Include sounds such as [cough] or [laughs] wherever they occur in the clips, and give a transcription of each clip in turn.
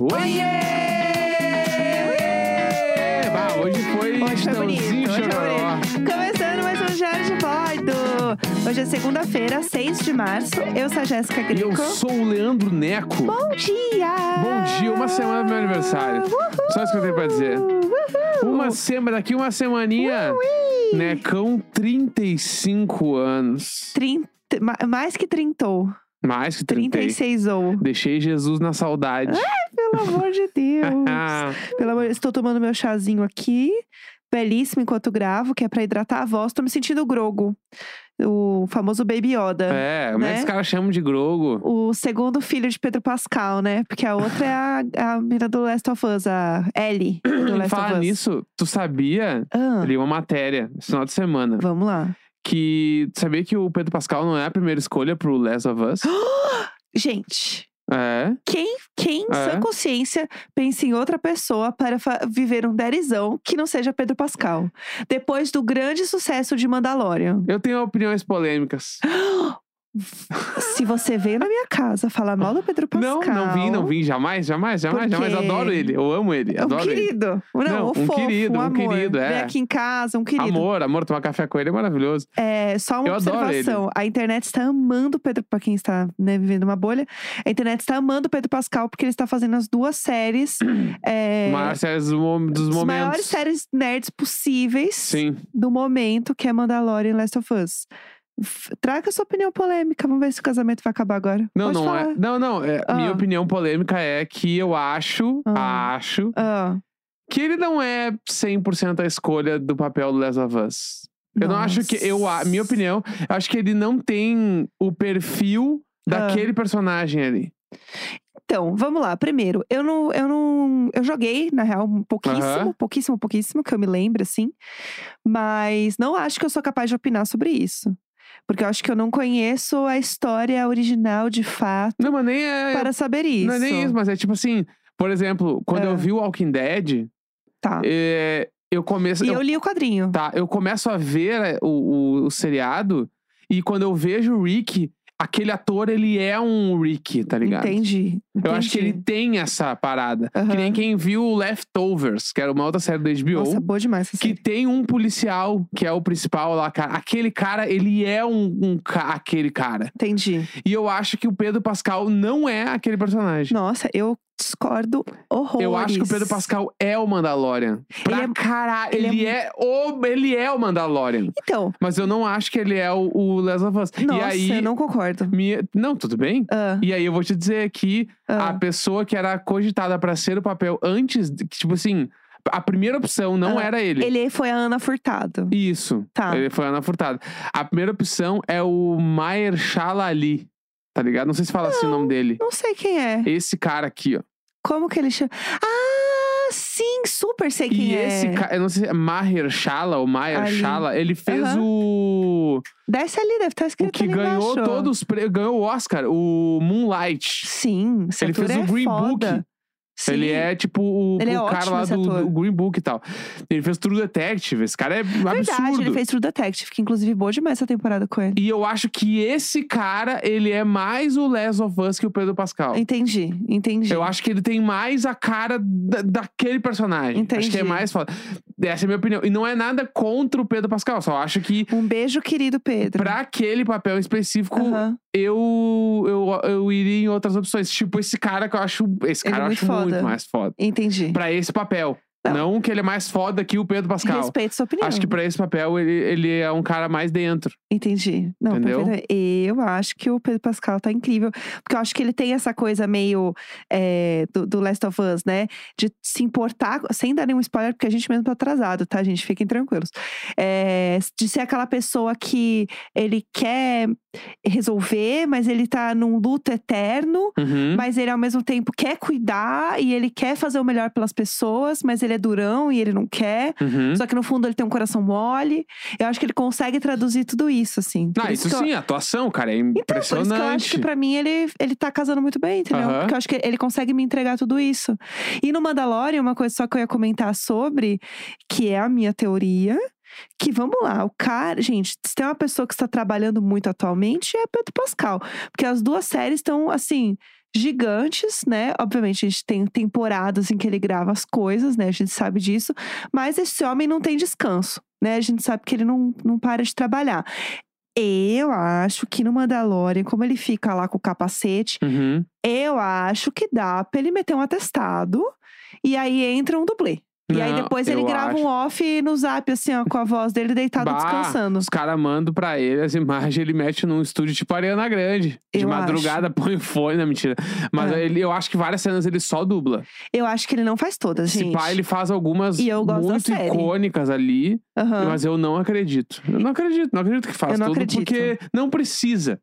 Oiê! Bah, hoje foi Hoje foi bonito, hoje foi. Começando mais um Diário de Bordo. Hoje é segunda-feira, 6 de março. Eu sou a Jéssica E eu sou o Leandro Neco. Bom dia! Bom dia, uma semana do meu aniversário. Só isso que eu tenho pra dizer. Uhul! Uma semana, daqui uma semaninha. Ui! Necão, 35 anos. Trinta- ma- mais que trintou. Mais que 30. 36 ou. Deixei Jesus na saudade. Pelo amor de Deus. [laughs] Pelo amor, estou tomando meu chazinho aqui, belíssimo enquanto gravo, que é pra hidratar a voz. Tô me sentindo grogo. O famoso Baby Yoda. é, Né? os caras chamam de grogo? O segundo filho de Pedro Pascal, né? Porque a outra é a, a mina do Last of Us, a Ellie do [clears throat] Last Falar of Us. nisso, tu sabia? Ah, li uma matéria esse final de semana. vamos lá. Que tu sabia que o Pedro Pascal não é a primeira escolha pro Last of Us? [gasps] Gente, é. quem, quem É. sã consciência pensa em outra pessoa para viver um derizão que não seja Pedro Pascal? Depois do grande sucesso de Mandalorian. Eu tenho opiniões polêmicas. [gasps] Se você veio na minha casa falar mal do Pedro Pascal. Não, não vim, não vim. Jamais, jamais, jamais, Por jamais. Adoro ele. Eu amo ele. É um Adoro ele. querido. Não, Não, um fofo, querido, um um amor. querido, é. Vem aqui em casa, um querido. Amor, amor, tomar café com ele é maravilhoso. É, só uma Eu adoro observação. A internet está amando o Pedro, pra quem está né, vivendo uma bolha, a internet está amando o Pedro Pascal porque ele está fazendo as duas séries. [clears throat] é, Maior série dos, mo- dos as momentos. maiores séries nerds possíveis Sim. do momento, que é Mandalorian e Last of Us. Traga sua opinião polêmica. Vamos ver se o casamento vai acabar agora. Não, Pode não falar. é. Não, não. É, Ah. Minha opinião polêmica é que eu acho, Ah. acho, Ah, que ele não é 100% a escolha do papel do of Us. Eu não acho que. Eu, a minha opinião, eu acho que ele não tem o perfil Ah. daquele personagem ali. Então, vamos lá. Primeiro, eu não, eu não. Eu joguei, na real, pouquíssimo, pouquíssimo, pouquíssimo, que eu me lembro, assim. Mas não acho que eu sou capaz de opinar sobre isso. Porque eu acho que eu não conheço a história original de fato Não, mas nem é. para saber isso. Não é nem isso, mas é tipo assim. Por exemplo, quando Ah. eu vi o Walking Dead, Tá. é, eu começo. E eu- eu li o quadrinho. Tá, eu começo a ver é, o, o, o seriado e quando eu vejo o Rick, aquele ator, ele é um Rick, tá ligado? Entendi. Eu acho que ele entendi. tem essa parada. Que Aham. nem quem viu Leftovers, que era uma outra série da HBO. Nossa, boa demais essa que série. tem um policial que é o principal lá, cara. Aquele cara, ele é um, um ca- aquele cara. Entendi. E eu acho que o Pedro Pascal não é aquele personagem. Nossa, eu discordo horrores. Eu acho que o Pedro Pascal é o Mandalorian. Pra Ele é- caralho. ele Ele, é é o, ele é o Mandalorian. Então, Mas eu não acho que ele é o, o Last of Us. nossa, e aí. eu não concordo. minha- Não, tudo bem. Ah, E aí eu vou te dizer que a ah. pessoa que era cogitada pra ser o papel antes, tipo assim, a primeira opção não Ah, era ele. Ele foi a Ana Furtado. Isso. Tá. Ele foi Ana Furtado. A primeira opção é o Mahershala Ali. Tá ligado? Não sei se fala assim o nome dele. Não sei quem é. Esse cara aqui, ó. Como que ele chama? Ah, sim, super sei quem e é. esse cara, eu não sei se é Mahershala ou Mahershala, ele fez Aham. o. Desce ali, deve estar O escrito que ali ganhou embaixo. todos. Ganhou o Oscar, o Moonlight. Sim, Ele fez o é Green foda. Book. Sim. Ele é tipo o, Ele é o cara lá do, do Green Book e tal. Ele fez True Detective. Esse cara é Verdade, absurdo. ele fez True Detective, que inclusive boa demais essa temporada com ele. E eu acho que esse cara, ele é mais o Last of Us que o Pedro Pascal. Entendi, entendi. Eu acho que ele tem mais a cara da- daquele personagem. Acho que é Entendi. mais foda. Essa é a minha opinião. E não é nada contra o Pedro Pascal. Só acho que Um beijo, querido Pedro. pra aquele papel específico, Aham. eu, eu, eu iria em outras opções. Tipo esse cara que eu acho. Esse Ele cara é eu acho foda. muito mais foda. Entendi. Pra esse papel. Não. Não. que ele é mais foda que o Pedro Pascal. Respeito sua opinião. Acho que pra esse papel ele, ele é um cara mais dentro. Entendi. Não, Entendeu? Eu acho que o Pedro Pascal tá incrível. Porque eu acho que ele tem essa coisa meio é, do, do Last of Us, né? De se importar, sem dar nenhum spoiler, porque a gente mesmo tá atrasado, tá, gente? Fiquem tranquilos. É, de ser aquela pessoa que ele quer resolver, mas ele tá num luto eterno. Uhum. Mas ele ao mesmo tempo quer cuidar e ele quer fazer o melhor pelas pessoas, mas ele é durão e ele não quer. Uhum. Só que no fundo ele tem um coração mole. Eu acho que ele consegue traduzir tudo isso, assim. Por Ah, isso eu- sim, a atuação, cara, é Então, por impressionante. isso que eu acho que pra mim ele, ele tá casando muito bem, entendeu? Aham. Porque eu acho que ele consegue me entregar tudo isso. E no Mandalorian, uma coisa só que eu ia comentar sobre, que é a minha teoria, que vamos lá, o cara, gente, se tem uma pessoa que está trabalhando muito atualmente é Pedro Pascal, porque as duas séries estão assim gigantes, né? Obviamente a gente tem temporadas em que ele grava as coisas, né? A gente sabe disso, mas esse homem não tem descanso, né? A gente sabe que ele não, não para de trabalhar. Eu acho que no Mandalorian, como ele fica lá com o capacete, Uhum. eu acho que dá pra ele meter um atestado e aí entra um dublê. E aí depois ele grava acho. um off no zap, assim, ó, com a voz dele deitado Bah, descansando. Os caras mandam pra ele as imagens, ele mete num estúdio tipo Ariana Grande. De Eu madrugada põe o fone, não, mentira. Mas É. ele, eu acho que várias cenas ele só dubla. Eu acho que ele não faz todas, Se gente. pá, ele faz algumas E muito icônicas ali, Aham. mas eu não acredito. Eu não acredito, não acredito que faz Eu não tudo, acredito. porque não precisa.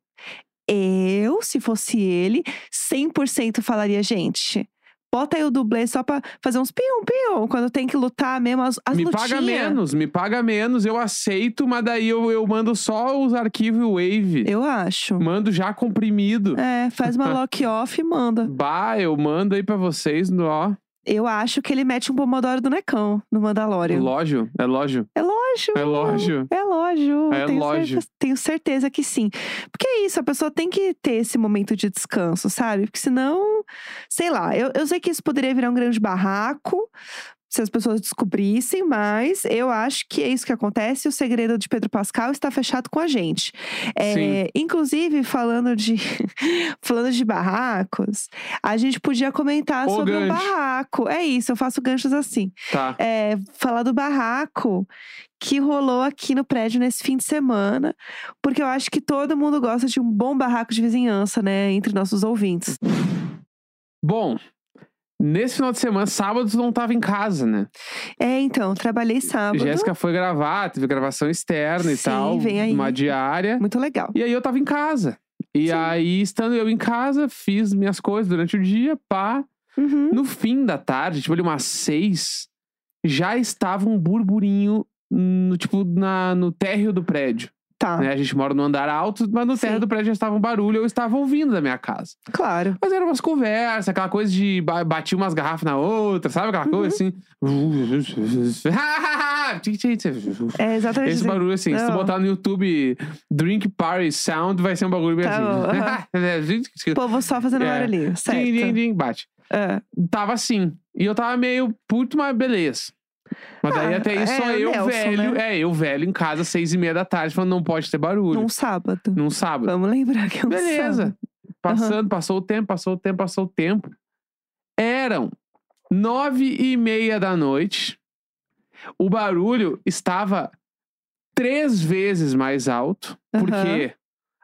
Eu, se fosse ele, 100% falaria, gente. Bota aí o dublê só pra fazer uns pium-pium. Quando tem que lutar mesmo, as, as me lutinhas. paga menos, me paga menos, eu aceito, mas daí eu, eu mando só os arquivos Wave. Eu acho. Mando já comprimido. É, faz uma [laughs] lock-off e manda. Bah, eu mando aí pra vocês, no- ó. Eu acho que ele mete um pomodoro do Necão no Mandalorian. Lógio, é lógio. É lógio. É lógio. É lógio. É tenho, lógio. Certeza, tenho certeza que sim. Porque é isso, a pessoa tem que ter esse momento de descanso, sabe? Porque senão, sei lá, eu, eu sei que isso poderia virar um grande barraco se as pessoas descobrissem, mas eu acho que é isso que acontece. O segredo de Pedro Pascal está fechado com a gente. É, inclusive, falando de [laughs] falando de barracos, a gente podia comentar O sobre um gancho. barraco. É isso, eu faço ganchos assim Tá. é, falar do barraco que rolou aqui no prédio nesse fim de semana, porque eu acho que todo mundo gosta de um bom barraco de vizinhança, né, entre nossos ouvintes. Bom, nesse final de semana, sábado, tu não tava em casa, né? É, então, trabalhei sábado. Jéssica foi gravar, teve gravação externa e Sim, tal. vem aí. Uma diária. Muito legal. E aí eu tava em casa. E Sim. aí, estando eu em casa, fiz minhas coisas durante o dia, pá. Uhum. No fim da tarde, tipo ali umas seis, já estava um burburinho no, tipo, na, no térreo do prédio. Tá, né? A gente mora no andar alto, mas no Sim. do prédio já estava um barulho, eu estava ouvindo da minha casa. claro. Mas eram umas conversas, aquela coisa de ba- bater umas garrafas na outra, sabe? Aquela coisa assim. [laughs] É exatamente Esse assim. barulho assim, se tu Não. botar no YouTube Drink Party Sound, vai ser um bagulho bem Tá assim. O [laughs] povo só fazendo É. barulhinho, certo. Din, din, din, bate. É. Tava assim. E eu tava meio puto, mas beleza. Mas daí Ah, até aí só é, eu Nelson, velho. né? É, eu velho em casa, seis e meia da tarde, falando não pode ter barulho. Num sábado. Num sábado. Vamos lembrar que é um Beleza. sábado. Passando, passou o tempo, passou o tempo, passou o tempo. Eram nove e meia da noite. O barulho estava três vezes mais alto, Aham. porque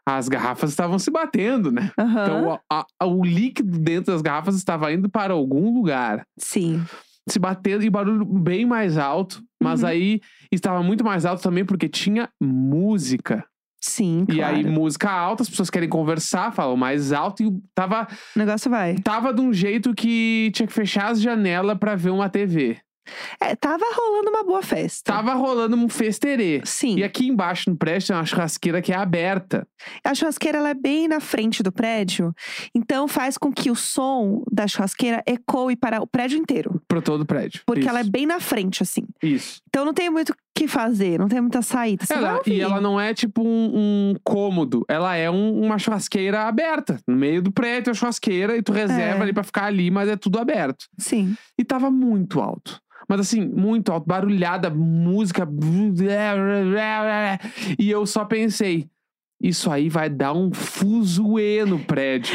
as garrafas estavam se batendo, né? Aham. Então a- a- o líquido dentro das garrafas estava indo para algum lugar. Sim. Se batendo e barulho bem mais alto, mas Uhum. aí estava muito mais alto também porque tinha música. Sim, E claro. aí, música alta, as pessoas querem conversar, falam mais alto e tava O negócio vai. Tava de um jeito que tinha que fechar as janelas pra ver uma TV. É, tava rolando uma boa festa. Tava rolando um festerê. Sim. E aqui embaixo no prédio tem uma churrasqueira que é aberta. A churrasqueira ela é bem na frente do prédio, então faz com que o som da churrasqueira ecoe para o prédio inteiro. Pro todo o prédio. Porque Isso. ela é bem na frente, assim. Isso. Então não tem muito o que fazer, não tem muita saída. Você Ela- e ela não é tipo um, um cômodo. Ela é um- uma churrasqueira aberta. No meio do prédio, a churrasqueira, e tu reserva É. ali pra ficar ali, mas é tudo aberto. Sim. E tava muito alto. Mas assim, muito alto, barulhada, música. E eu só pensei, isso aí vai dar um fuzuê no prédio.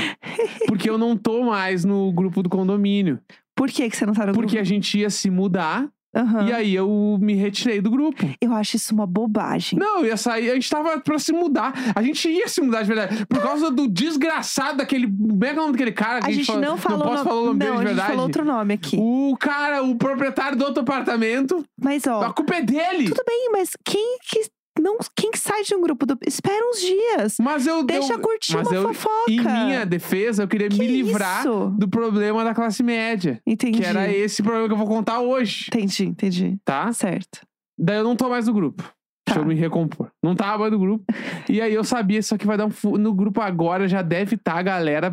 Porque eu não tô mais no grupo do condomínio. Por que, que você não tá no Porque a grupo? gente ia se mudar Aham. e aí eu me retirei do grupo. Eu acho isso uma bobagem. Não, eu ia sair, a gente tava pra se mudar. A gente ia se mudar de verdade. Por causa do desgraçado daquele. Como é que é o nome daquele cara? que a gente não falou Não posso no- falar o nome não, dele de a gente verdade. falou outro nome aqui. O cara, o proprietário do outro apartamento, Mas ó, a culpa é dele. tudo bem, mas quem que não, quem que sai de um grupo do espera uns dias. Mas eu Deixa eu, curtir mas uma eu, fofoca. Em minha defesa, eu queria Que me livrar isso? do problema da classe média. Entendi. Que era esse problema que eu vou contar hoje, Entendi, entendi. tá? Certo. Daí eu não tô mais no grupo. Deixa Tá. eu me recompor. Não tava mais no grupo. e aí eu sabia, só que vai dar um. fu- No grupo agora já deve estar a galera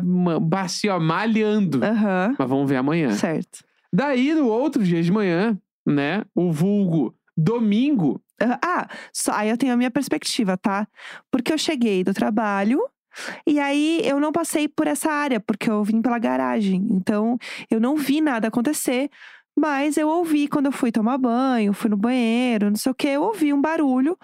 assim, ó, malhando. Aham. Mas vamos ver amanhã. Certo. Daí, no outro dia de manhã, né? O vulgo Domingo, Ah, só, aí eu tenho a minha perspectiva, tá? Porque eu cheguei do trabalho e aí eu não passei por essa área, porque eu vim pela garagem. Então eu não vi nada acontecer, mas eu ouvi quando eu fui tomar banho, fui no banheiro, não sei o que, eu ouvi um barulho.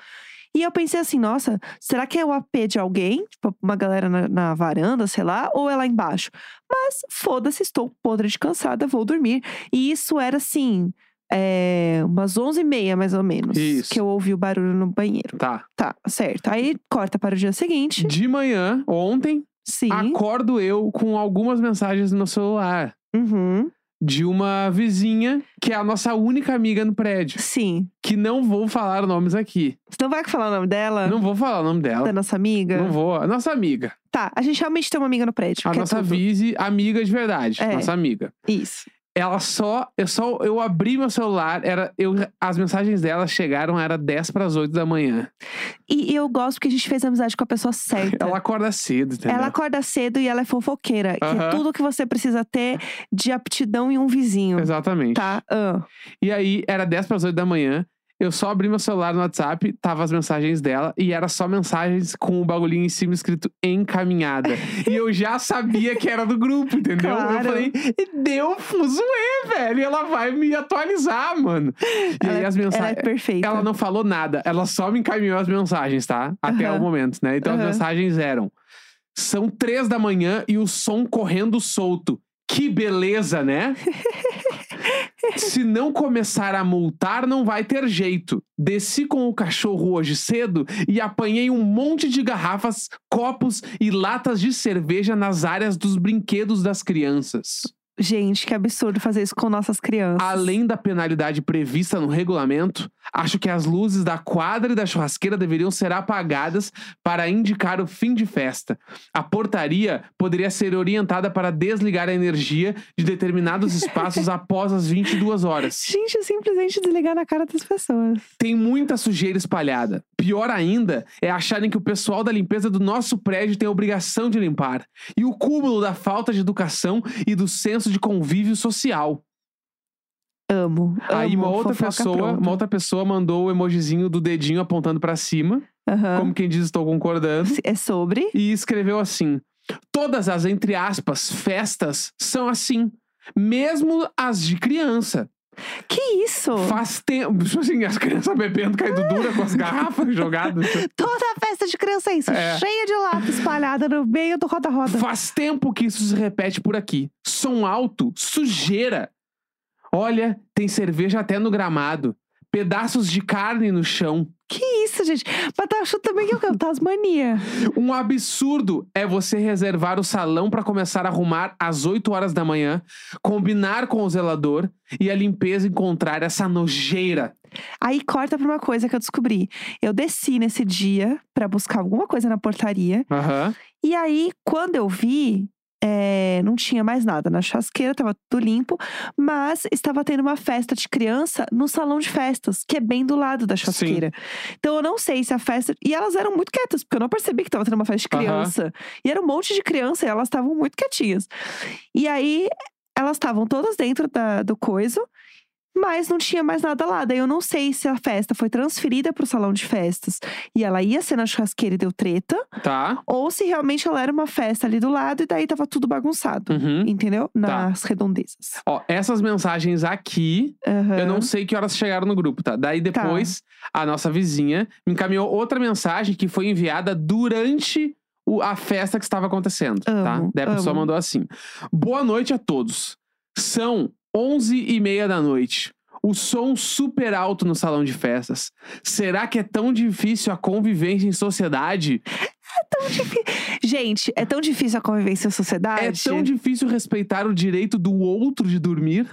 E eu pensei assim, nossa, será que é o AP de alguém? Tipo, uma galera na, na varanda, sei lá, ou é lá embaixo? Mas foda-se, estou podre de cansada, vou dormir. E isso era assim, é, umas 11h30 mais ou menos. Isso. Que eu ouvi o barulho no banheiro. tá. Tá, certo. Aí corta para o dia seguinte. De manhã, ontem, Sim. acordo eu com algumas mensagens no meu celular. Uhum. De uma vizinha, que é a nossa única amiga no prédio. Sim. Que não vou falar nomes aqui. Você não vai falar o nome dela? Não vou falar o nome dela. Da nossa amiga? Não vou. A nossa amiga. Tá, a gente realmente tem uma amiga no prédio. A é nossa. Vise, amiga de verdade. É. Nossa amiga. Isso. Ela só. Eu só. Eu abri meu celular, era. Eu, as mensagens dela chegaram, era 10 para as 8 da manhã. E eu gosto porque a gente fez amizade com a pessoa certa. Ela acorda cedo, entendeu? Ela acorda cedo e ela é fofoqueira. Que é tudo que você precisa ter de aptidão em um vizinho. Exatamente. Tá? Ah. E aí, era 10 para as 8 da manhã. Eu só abri meu celular no WhatsApp, tava as mensagens dela, e era só mensagens com o bagulhinho em cima escrito encaminhada. e eu já sabia que era do grupo, entendeu? Eu Claro. falei, deu fuzuê, velho. E ela vai me atualizar, mano. E Ela, aí as ela é mensagens. perfeita. Ela não falou nada, ela só me encaminhou as mensagens, tá? Até Aham. o momento, né? Então as Aham. mensagens eram: são três da manhã e o som correndo solto. Que beleza, né? [laughs] Se não começar a multar, não vai ter jeito. Desci com o cachorro hoje cedo e apanhei um monte de garrafas, copos e latas de cerveja nas áreas dos brinquedos das crianças. Gente, que absurdo fazer isso com nossas crianças. Além da penalidade prevista no regulamento, acho que as luzes da quadra e da churrasqueira deveriam ser apagadas para indicar o fim de festa. A portaria poderia ser orientada para desligar a energia de determinados [laughs] espaços após as 22 horas. Gente, simplesmente desligar na cara das pessoas. Tem muita sujeira espalhada. Pior ainda é acharem que o pessoal da limpeza do nosso prédio tem a obrigação de limpar. E o cúmulo da falta de educação e do senso de convívio social. Amo. Aí amo, uma outra pessoa, pronta. uma outra pessoa mandou o emojizinho do dedinho apontando pra cima, Aham. como quem diz estou concordando, É sobre. e escreveu assim: Todas as entre aspas festas são assim, mesmo as de criança. Que isso? Faz tempo, tipo assim, as crianças bebendo caído dura com as garrafas [laughs] jogadas. Toda festa de criança é isso. É. Cheia de lata espalhada no meio do roda-roda. Faz tempo que isso se repete por aqui. Som alto, sujeira. Olha, tem cerveja até no gramado. Pedaços de carne no chão. Que isso, gente? Mas tá achando também que eu canto Tasmania. Um absurdo é você reservar o salão para começar a arrumar às 8 horas da manhã, combinar com o zelador e a limpeza encontrar essa nojeira. Aí corta pra uma coisa que eu descobri. Eu desci nesse dia pra buscar alguma coisa na portaria. Aham. E aí, quando eu vi, é, não tinha mais nada na churrasqueira, tava tudo limpo, mas estava tendo uma festa de criança no salão de festas, que é bem do lado da churrasqueira. Então eu não sei se a festa. E elas eram muito quietas, porque eu não percebi que tava tendo uma festa de criança. E era um monte de criança, e elas estavam muito quietinhas. E aí, elas estavam todas dentro da, do coiso. Mas não tinha mais nada lá. Daí eu não sei se a festa foi transferida pro salão de festas e ela ia ser na churrasqueira e deu treta, Tá. ou se realmente ela era uma festa ali do lado e daí tava tudo bagunçado. Uhum. Entendeu? Nas redondezas. Ó, essas mensagens aqui, Aham. eu não sei que horas chegaram no grupo, tá? Daí depois, a nossa vizinha me encaminhou outra mensagem que foi enviada durante o- a festa que estava acontecendo, tá? Amo, Daí a pessoa amo. mandou assim: Boa noite a todos. São 11 e meia da noite. O som super alto no salão de festas. Será que é tão difícil a convivência em sociedade? Gente, é tão difícil a convivência em sociedade. É tão difícil respeitar o direito do outro de dormir?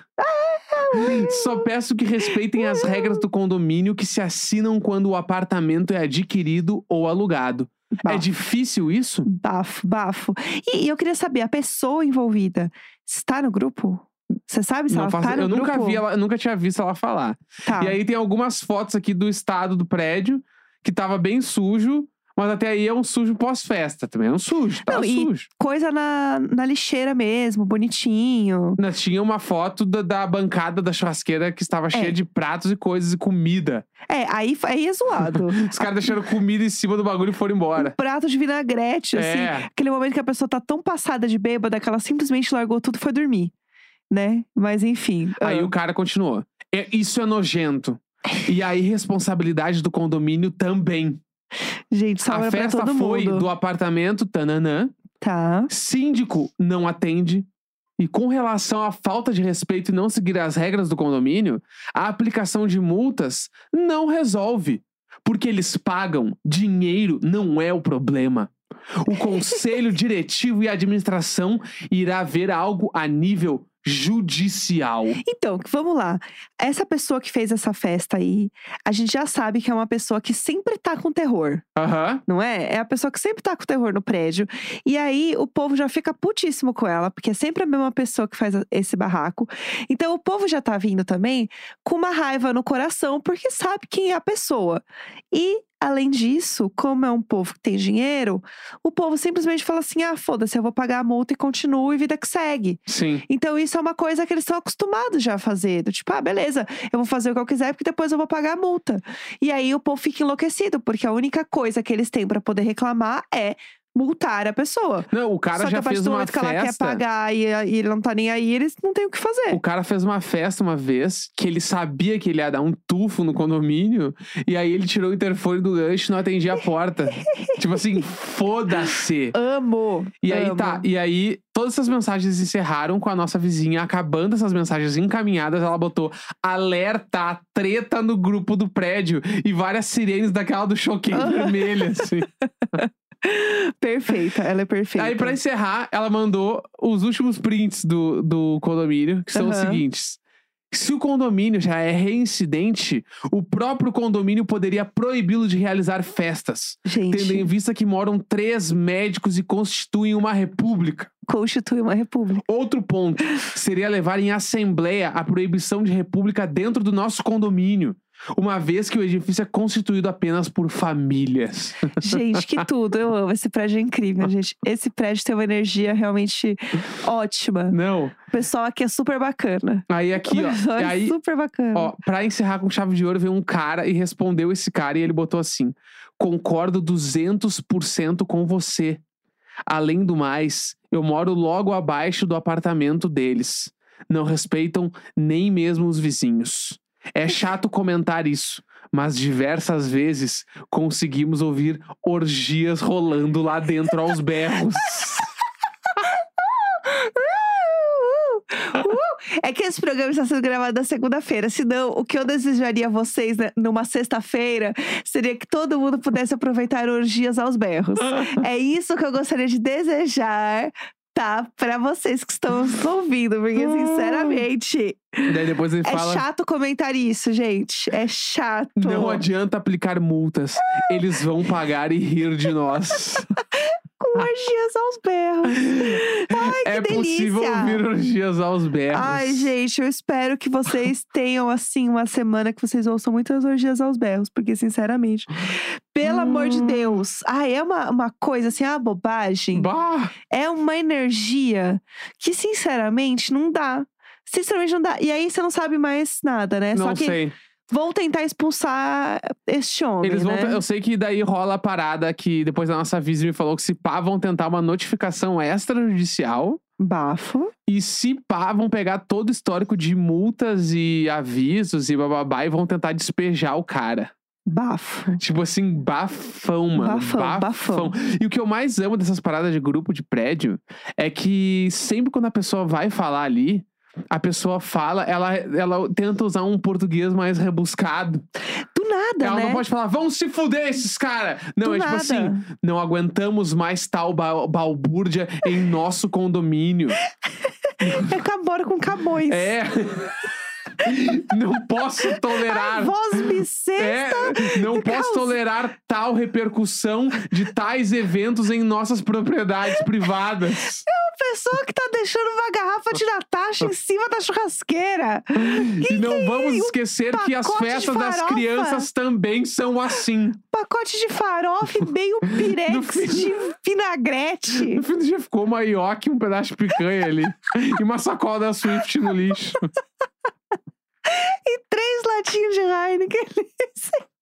Só peço que respeitem as regras do condomínio que se assinam quando o apartamento é adquirido ou alugado. É Bafo. difícil isso? Bafo, bafo. E, e eu queria saber, a pessoa envolvida está no grupo? Você sabe se Não ela faço- tá no eu nunca grupo? vi ela, eu nunca tinha visto ela falar. Tá. E aí tem algumas fotos aqui do estado do prédio que tava bem sujo. Mas até aí é um sujo pós-festa também. É um sujo, tá Não, sujo. Coisa na, na lixeira mesmo, bonitinho. Tinha uma foto da, da bancada da churrasqueira que estava cheia É. de pratos e coisas e comida. É, aí, aí é zoado. [laughs] Os caras deixaram comida em cima do bagulho e foram embora. Prato de vinagrete, assim. É. Aquele momento que a pessoa tá tão passada de bêbada que ela simplesmente largou tudo e foi dormir. Né? Mas enfim. Aí ah, o cara continuou. "É- isso é nojento. E a irresponsabilidade do condomínio também. Gente, sobra a festa foi mundo. do apartamento, tananã. Tá. Síndico não atende. E com relação à falta de respeito e não seguir as regras do condomínio, a aplicação de multas não resolve. Porque eles pagam, dinheiro não é o problema. O [laughs] conselho diretivo e administração irá ver algo a nível judicial. Então, vamos lá. Essa pessoa que fez essa festa aí, a gente já sabe que é uma pessoa que sempre tá com terror. Aham. não é? É a pessoa que sempre tá com terror no prédio. E aí o povo já fica putíssimo com ela, porque é sempre a mesma pessoa que faz esse barraco. Então o povo já tá vindo também com uma raiva no coração, porque sabe quem é a pessoa. E. Além disso, como é um povo que tem dinheiro, o povo simplesmente fala assim: ah, foda-se, eu vou pagar a multa e continuo e vida que segue. Sim. Então, isso é uma coisa que eles estão acostumados já a fazer. Do tipo, ah, beleza, eu vou fazer o que eu quiser, porque depois eu vou pagar a multa. E aí o povo fica enlouquecido, porque a única coisa que eles têm pra poder reclamar é multar a pessoa. Não, o cara Só que já fez uma momento que ela quer festa. pagar e, e ele não tá nem aí, eles não têm o que fazer. O cara fez uma festa uma vez que ele sabia que ele ia dar um tufo no condomínio e aí ele tirou o interfone do gancho e não atendia a porta. [laughs] tipo assim, foda-se. Amo. E aí amo. tá, e aí todas essas mensagens encerraram com a nossa vizinha acabando essas mensagens encaminhadas, ela botou alerta, treta no grupo do prédio e várias sirenes daquela do choquei Aham. [laughs] vermelha, assim. [laughs] Perfeita, ela é perfeita. Aí, pra encerrar, ela mandou os últimos prints do, do condomínio, que são os Aham. seguintes. Se o condomínio já é reincidente, o próprio condomínio poderia proibi-lo de realizar festas, Gente, tendo em vista que moram três médicos e constituem uma república. constitui uma república. Outro ponto seria levar em assembleia a proibição de república dentro do nosso condomínio, uma vez que o edifício é constituído apenas por famílias. [laughs] Gente, que tudo. Eu amo. Esse prédio é incrível, gente. Esse prédio tem uma energia realmente ótima. Não. O pessoal aqui é super bacana. Aí aqui, o ó. é aí, super bacana. Ó, pra encerrar com chave de ouro, veio um cara e respondeu esse cara e ele botou assim: Concordo 200% com você. Além do mais, eu moro logo abaixo do apartamento deles. Não respeitam nem mesmo os vizinhos. É chato comentar isso, mas diversas vezes conseguimos ouvir orgias rolando lá dentro aos berros. [laughs] Uh, uh. É que esse programa está sendo gravado na segunda-feira. Senão, o que eu desejaria a vocês né, numa sexta-feira seria que todo mundo pudesse aproveitar orgias aos berros. [laughs] é isso que eu gostaria de desejar, tá? Pra vocês que estão nos ouvindo. Porque, sinceramente, Daí depois ele é fala. chato comentar isso, gente. É chato. Não adianta aplicar multas. Eles vão pagar e rir de nós. [laughs] Orgias aos berros. [laughs] Ai, que é delícia. possível ouvir orgias aos berros. Ai, gente, eu espero que vocês [laughs] tenham, assim, uma semana que vocês ouçam muitas orgias aos berros, porque, sinceramente, pelo amor de Hum. Deus, ai, é uma, uma coisa, assim, é uma bobagem, Bah! é uma energia que, sinceramente, não dá. Sinceramente, não dá. E aí você não sabe mais nada, né? não Só que sei. Vão tentar expulsar este homem, Eles vão. né? Eu sei que daí rola a parada que depois a nossa Vise me falou que se pá vão tentar uma notificação extrajudicial. Bafo. E se pá, vão pegar todo o histórico de multas e avisos e bababá e vão tentar despejar o cara. Bafo. Tipo assim, bafão, mano. Bafão, bafão. E o que eu mais amo dessas paradas de grupo de prédio é que sempre quando a pessoa vai falar ali, a pessoa fala, ela, ela tenta usar um português mais rebuscado. Do nada, ela né? não pode falar, vão se fuder esses caras! Não, Do é tipo nada. assim, não aguentamos mais tal ba- balbúrdia em nosso condomínio. [laughs] É cabora com cabões. É. [laughs] não posso tolerar. A voz me sexta. É, não posso tolerar tal repercussão de tais eventos em nossas propriedades privadas. uma pessoa que tá deixando uma garrafa de Natasha em cima da churrasqueira. E não que é vamos esquecer que as festas das crianças também são assim. Pacote de farofa e meio [laughs] pirex fim- de vinagrete. No fim do dia ficou uma ioki, um pedaço de picanha ali. e uma sacola da Swift no lixo. [laughs] E três latinhas de Heineken. [laughs]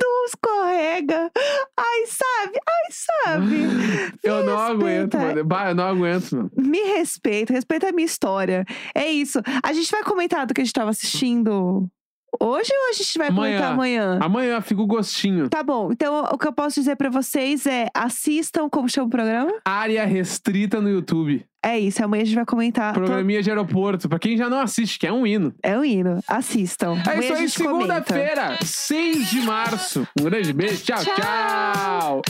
Não escorrega. Ai, sabe? Ai, sabe? Me [laughs] Eu não aguento, mano. Bah, eu não aguento, mano. Me respeita, respeita a minha história. É isso. A gente vai comentar do que a gente tava assistindo hoje ou a gente vai Amanhã. comentar amanhã? Amanhã fica o gostinho. Tá bom, então o que eu posso dizer pra vocês é assistam, como chama o programa? Área restrita no YouTube. É isso, amanhã a gente vai comentar. Programinha de aeroporto. Pra quem já não assiste, que é um hino. É o hino, assistam. É Amanhã isso aí, segunda-feira, 6 de março. Um grande beijo. tchau. Tchau. tchau.